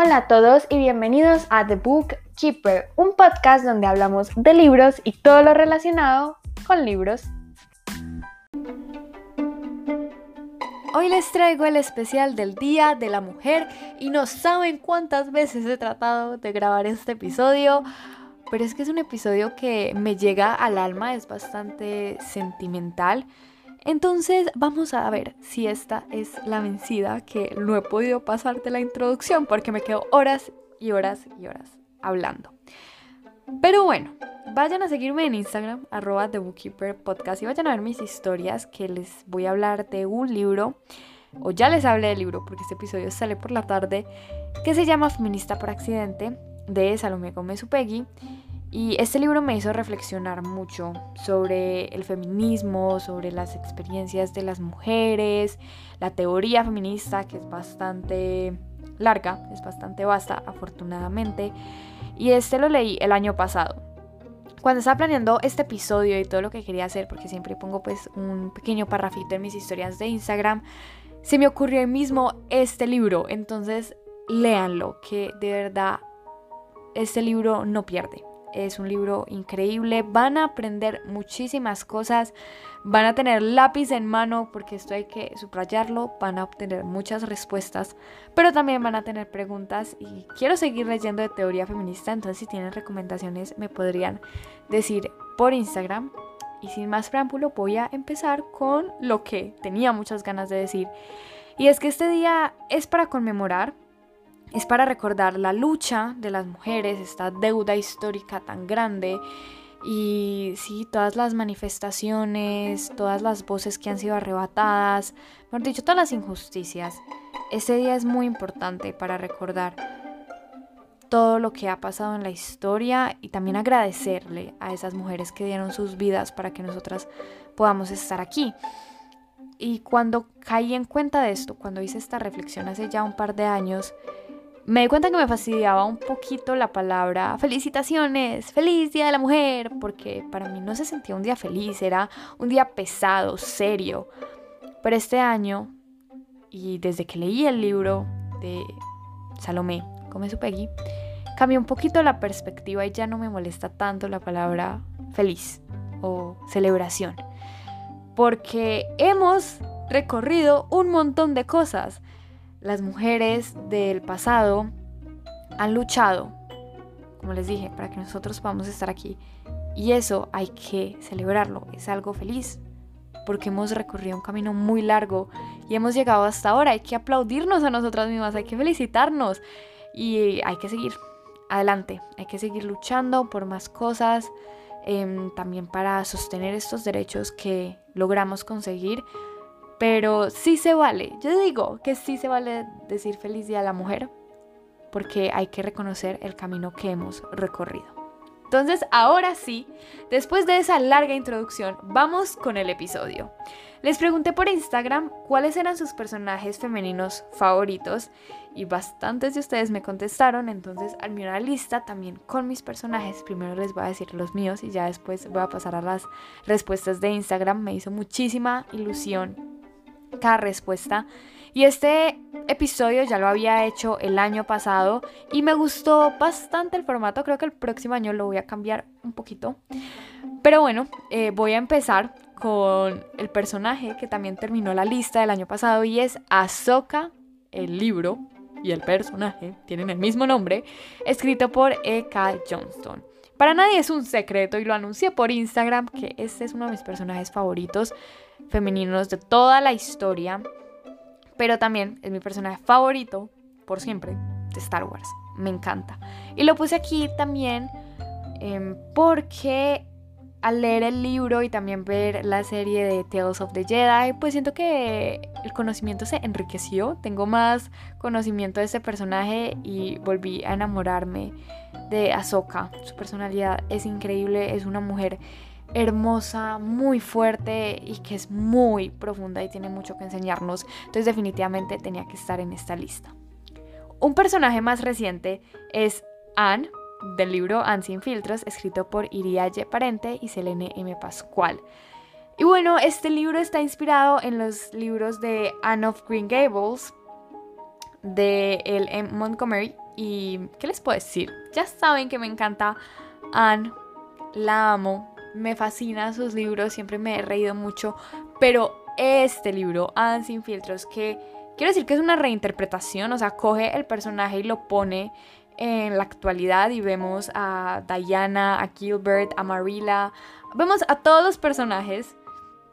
Hola a todos y bienvenidos a The Book Keeper, un podcast donde hablamos de libros y todo lo relacionado con libros. Hoy les traigo el especial del Día de la Mujer y no saben cuántas veces he tratado de grabar este episodio, pero es que es un episodio que me llega al alma, es bastante sentimental. Entonces vamos a ver si esta es la vencida que no he podido pasar de la introducción porque me quedo horas y horas y horas hablando. Pero bueno, vayan a seguirme en Instagram, arroba The Bookkeeper Podcast, y vayan a ver mis historias que les voy a hablar de un libro, o ya les hablé del libro porque este episodio sale por la tarde, que se llama Feminista por Accidente, de Salomé Gómez Upegui. Y este libro me hizo reflexionar mucho sobre el feminismo, sobre las experiencias de las mujeres, la teoría feminista, que es bastante larga, es bastante vasta, afortunadamente. Y este lo leí el año pasado. Cuando estaba planeando este episodio y todo lo que quería hacer, porque siempre pongo pues un pequeño parrafito en mis historias de Instagram, se me ocurrió mismo este libro. Entonces, léanlo, que de verdad este libro no pierde. Es un libro increíble, van a aprender muchísimas cosas, van a tener lápiz en mano porque esto hay que subrayarlo, van a obtener muchas respuestas, pero también van a tener preguntas y quiero seguir leyendo de teoría feminista, entonces si tienen recomendaciones me podrían decir por Instagram. Y sin más preámbulo voy a empezar con lo que tenía muchas ganas de decir. Y es que este día es para conmemorar es para recordar la lucha de las mujeres, esta deuda histórica tan grande y sí, todas las manifestaciones, todas las voces que han sido arrebatadas, mejor dicho, todas las injusticias. Ese día es muy importante para recordar todo lo que ha pasado en la historia y también agradecerle a esas mujeres que dieron sus vidas para que nosotras podamos estar aquí. Y cuando caí en cuenta de esto, cuando hice esta reflexión hace ya un par de años, me di cuenta que me fastidiaba un poquito la palabra felicitaciones, feliz Día de la Mujer, porque para mí no se sentía un día feliz, era un día pesado, serio. Pero este año, y desde que leí el libro de Salomé, Come su Peggy, cambió un poquito la perspectiva y ya no me molesta tanto la palabra feliz o celebración. Porque hemos recorrido un montón de cosas las mujeres del pasado han luchado, como les dije, para que nosotros podamos estar aquí. Y eso hay que celebrarlo, es algo feliz, porque hemos recorrido un camino muy largo y hemos llegado hasta ahora. Hay que aplaudirnos a nosotras mismas, hay que felicitarnos y hay que seguir adelante, hay que seguir luchando por más cosas, em, también para sostener estos derechos que logramos conseguir pero sí se vale, yo digo que sí se vale decir feliz día a la mujer, porque hay que reconocer el camino que hemos recorrido. Entonces, ahora sí, después de esa larga introducción, vamos con el episodio. Les pregunté por Instagram cuáles eran sus personajes femeninos favoritos y bastantes de ustedes me contestaron, entonces al mirar la lista también con mis personajes, primero les voy a decir los míos y ya después voy a pasar a las respuestas de Instagram, me hizo muchísima ilusión cada respuesta. Y este episodio ya lo había hecho el año pasado y me gustó bastante el formato. Creo que el próximo año lo voy a cambiar un poquito. Pero bueno, eh, voy a empezar con el personaje que también terminó la lista del año pasado y es Ahsoka, el libro y el personaje tienen el mismo nombre, escrito por E.K. Johnston. Para nadie es un secreto y lo anuncié por Instagram que este es uno de mis personajes favoritos femeninos de toda la historia, pero también es mi personaje favorito por siempre de Star Wars. Me encanta. Y lo puse aquí también em, porque al leer el libro y también ver la serie de Tales of the Jedi, pues siento que el conocimiento se enriqueció. Tengo más conocimiento de este personaje y volví a enamorarme de Ahsoka. Su personalidad es increíble, es una mujer hermosa, muy fuerte y que es muy profunda y tiene mucho que enseñarnos. Entonces definitivamente tenía que estar en esta lista. Un personaje más reciente es Anne del libro Anne sin filtros, escrito por Iriaye Parente y Selene M. Pascual. Y bueno, este libro está inspirado en los libros de Anne of Green Gables de el M. Montgomery Y, ¿qué les puedo decir? Ya saben que me encanta Anne, la amo, me fascina sus libros, siempre me he reído mucho, pero este libro, Anne sin filtros, que quiero decir que es una reinterpretación, o sea, coge el personaje y lo pone en la actualidad y vemos a Diana, a Gilbert, a Marilla, vemos a todos los personajes.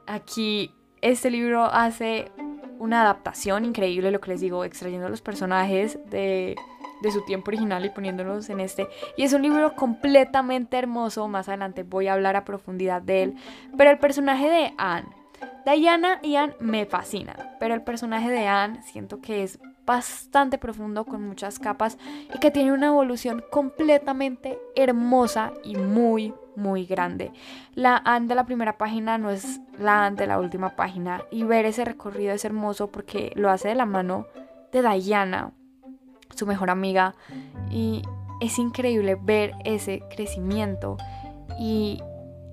Aquí este libro hace una adaptación increíble, lo que les digo, extrayendo los personajes de, de su tiempo original y poniéndolos en este. Y es un libro completamente hermoso, más adelante voy a hablar a profundidad de él. Pero el personaje de Anne, Diana y Anne me fascinan, pero el personaje de Anne siento que es bastante profundo con muchas capas y que tiene una evolución completamente hermosa y muy muy grande. La Anne de la primera página no es la Anne de la última página y ver ese recorrido es hermoso porque lo hace de la mano de Diana, su mejor amiga y es increíble ver ese crecimiento y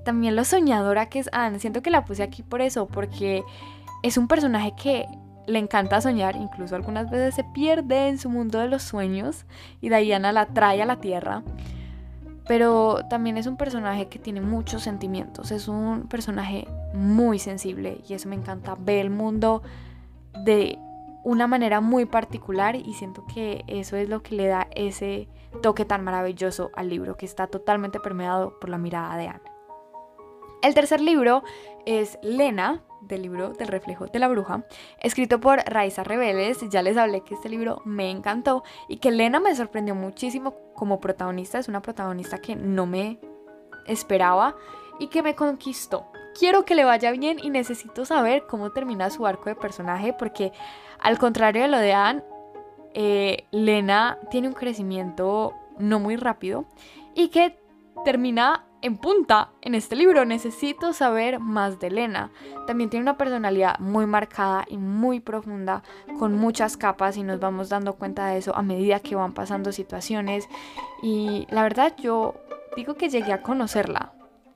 también lo soñadora que es Anne. Siento que la puse aquí por eso, porque es un personaje que le encanta soñar, incluso algunas veces se pierde en su mundo de los sueños y Diana la trae a la tierra. Pero también es un personaje que tiene muchos sentimientos, es un personaje muy sensible y eso me encanta. Ve el mundo de una manera muy particular y siento que eso es lo que le da ese toque tan maravilloso al libro, que está totalmente permeado por la mirada de Anne. El tercer libro es Lena, del libro del reflejo de la bruja, escrito por Raiza Rebeles. Ya les hablé que este libro me encantó y que Lena me sorprendió muchísimo como protagonista. Es una protagonista que no me esperaba y que me conquistó. Quiero que le vaya bien y necesito saber cómo termina su arco de personaje porque al contrario de lo de Anne, eh, Lena tiene un crecimiento no muy rápido y que termina en punta en este libro. Necesito saber más de Elena. También tiene una personalidad muy marcada y muy profunda, con muchas capas y nos vamos dando cuenta de eso a medida que van pasando situaciones. Y la verdad yo digo que llegué a conocerla.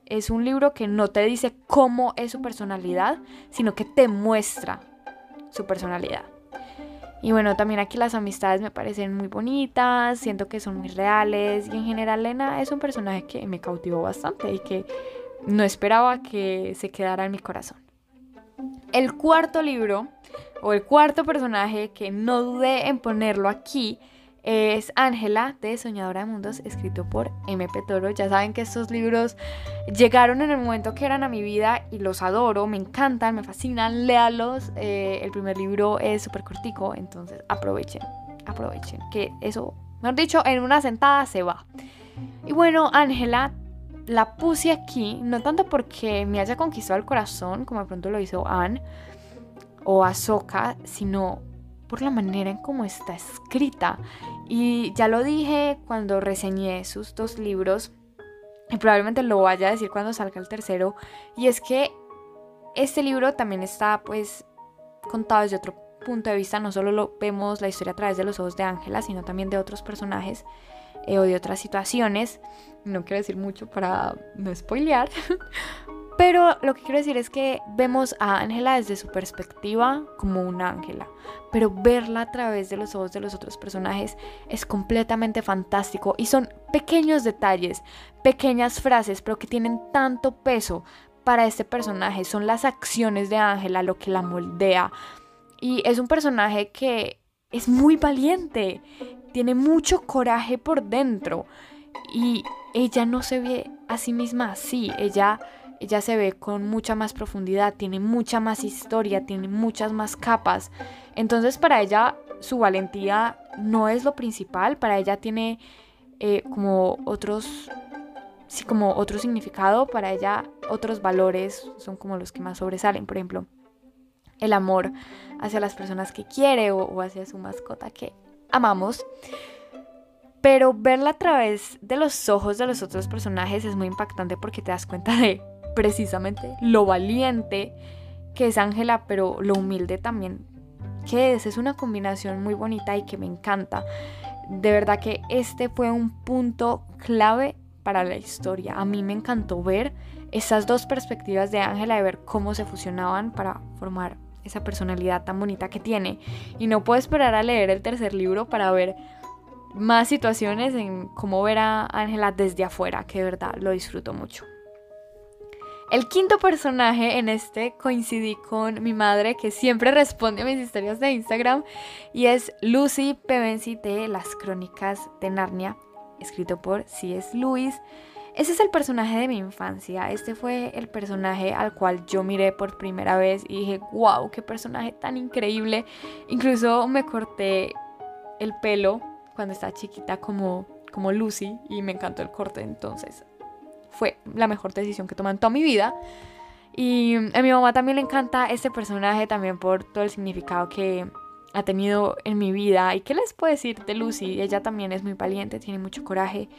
Es un libro que no te dice cómo es su personalidad, sino que te muestra su personalidad. Y bueno, también aquí las amistades me parecen muy bonitas, siento que son muy reales y en general Lena es un personaje que me cautivó bastante y que no esperaba que se quedara en mi corazón. El cuarto libro o el cuarto personaje que no dudé en ponerlo aquí es Ángela de Soñadora de Mundos, escrito por MP Toro. Ya saben que estos libros llegaron en el momento que eran a mi vida y los adoro, me encantan, me fascinan, léalos. Eh, el primer libro es súper cortico, entonces aprovechen, aprovechen, que eso, mejor dicho, en una sentada se va. Y bueno, Ángela la puse aquí, no tanto porque me haya conquistado el corazón, como de pronto lo hizo Anne o Ahsoka, sino por la manera en cómo está escrita. Y ya lo dije cuando reseñé sus dos libros, y probablemente lo vaya a decir cuando salga el tercero, y es que este libro también está pues contado desde otro punto de vista, no solo lo vemos la historia a través de los ojos de Ángela, sino también de otros personajes eh, o de otras situaciones. No quiero decir mucho para no spoilear, Pero lo que quiero decir es que vemos a Ángela desde su perspectiva como una Ángela, pero verla a través de los ojos de los otros personajes es completamente fantástico y son pequeños detalles, pequeñas frases, pero que tienen tanto peso para este personaje. Son las acciones de Ángela lo que la moldea. Y es un personaje que es muy valiente, tiene mucho coraje por dentro y ella no se ve a sí misma así, ella ella se ve con mucha más profundidad, tiene mucha más historia, tiene muchas más capas. Entonces para ella su valentía no es lo principal, para ella tiene eh, como otros, sí, como otro significado, para ella otros valores son como los que más sobresalen, por ejemplo, el amor hacia las personas que quiere o, o hacia su mascota que amamos. Pero verla a través de los ojos de los otros personajes es muy impactante porque te das cuenta de precisamente lo valiente que es Ángela, pero lo humilde también que es. Es una combinación muy bonita y que me encanta. De verdad que este fue un punto clave para la historia. A mí me encantó ver esas dos perspectivas de Ángela, de ver cómo se fusionaban para formar esa personalidad tan bonita que tiene. Y no puedo esperar a leer el tercer libro para ver más situaciones en cómo ver a Ángela desde afuera, que de verdad lo disfruto mucho. El quinto personaje en este coincidí con mi madre que siempre responde a mis historias de Instagram y es Lucy Pevensie de Las Crónicas de Narnia, escrito por C.S. Lewis. Ese es el personaje de mi infancia. Este fue el personaje al cual yo miré por primera vez y dije, wow, qué personaje tan increíble. Incluso me corté el pelo cuando estaba chiquita como, como Lucy y me encantó el corte entonces fue la mejor decisión que tomé en toda mi vida. Y a mi mamá también le encanta este personaje también por todo el significado que ha tenido en mi vida. ¿Y qué les puedo decir de Lucy? Ella también es muy valiente, tiene mucho coraje.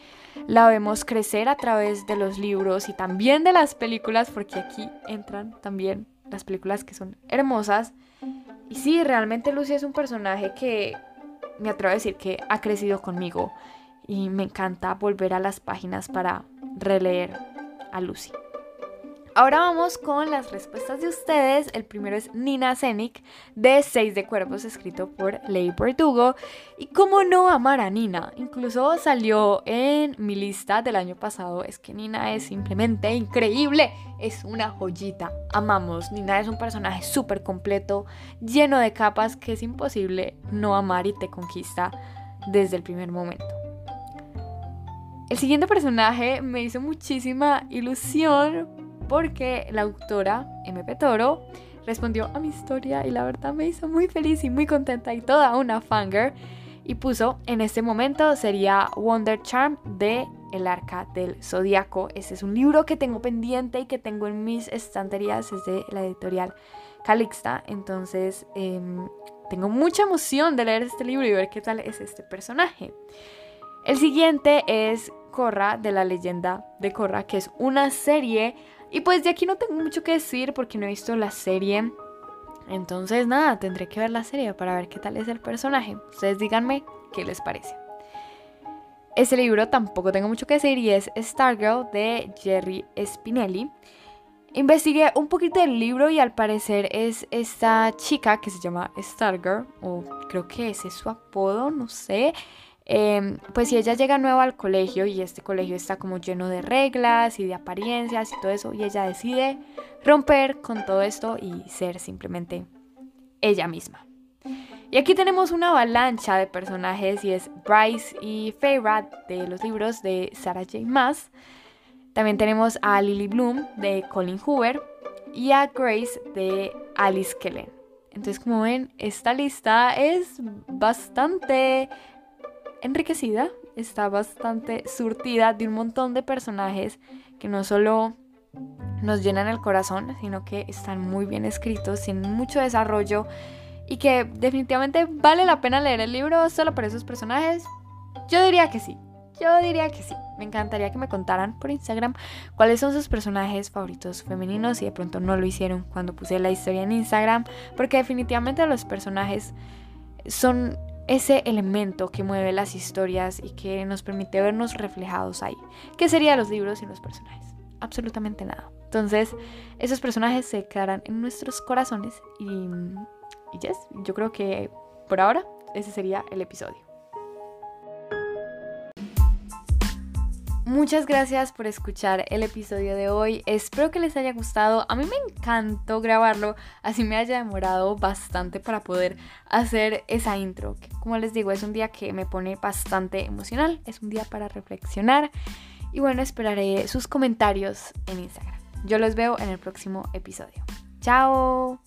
La vemos crecer a través de los libros y también de las películas, porque aquí entran también las películas que son hermosas. Y sí, realmente Lucy es un personaje que me atrevo a decir que ha crecido conmigo y me encanta volver a las páginas para releer a Lucy. Ahora vamos con las respuestas de ustedes. El primero es Nina Zenik de Seis de Cuervos, escrito por Leigh Verdugo. Y cómo no amar a Nina. Incluso salió en mi lista del año pasado. Es que Nina es simplemente increíble. Es una joyita. Amamos. Nina es un personaje súper completo, lleno de capas que es imposible no amar y te conquista desde el primer momento. El siguiente personaje me hizo muchísima ilusión porque la autora MP Toro respondió a mi historia y la verdad me hizo muy feliz y muy contenta y toda una fanger y puso en este momento sería Wonder Charm de El Arca del Zodíaco. Ese es un libro que tengo pendiente y que tengo en mis estanterías, es de la editorial Calixta, entonces em, tengo mucha emoción de leer este libro y ver qué tal es este personaje. El siguiente es Korra de la leyenda de Korra, que es una serie. Y pues de aquí no tengo mucho que decir porque no he visto la serie. Entonces nada, tendré que ver la serie para ver qué tal es el personaje. Ustedes díganme qué les parece. Ese libro tampoco tengo mucho que decir y es Stargirl de Jerry Spinelli. Investigué un poquito del libro y al parecer es esta chica que se llama Stargirl, o creo que ese es su apodo, no sé. Em, pues si ella llega nueva al colegio y este colegio está como lleno de reglas y de apariencias y todo eso, y ella decide romper con todo esto y ser simplemente ella misma. Y aquí tenemos una avalancha de personajes y es Bryce y Feyre de los libros de Sarah J. Maas. También tenemos a Lily Bloom de Colin Hoover y a Grace de Alice Kellen. Entonces, como ven, esta lista es bastante enriquecida, está bastante surtida de un montón de personajes que no solo nos llenan el corazón, sino que están muy bien escritos, tienen mucho desarrollo y que definitivamente vale la pena leer el libro solo por esos personajes. Yo diría que sí, yo diría que sí. Me encantaría que me contaran por Instagram cuáles son sus personajes favoritos femeninos y de pronto no lo hicieron cuando puse la historia en Instagram, porque definitivamente los personajes son ese elemento que mueve las historias y que nos permite vernos reflejados ahí. ¿Qué serían los libros y los personajes? Absolutamente nada. Entonces, esos personajes se quedarán en nuestros corazones y, y yes, yo creo que por ahora ese sería el episodio. Muchas gracias por escuchar el episodio de hoy. Espero que les haya gustado. A mí me encantó grabarlo, así me haya demorado bastante para poder hacer esa intro. Como les digo, es un día que me pone bastante emocional, es un día para reflexionar. Y bueno, esperaré sus comentarios en Instagram. Yo los veo en el próximo episodio. Chao.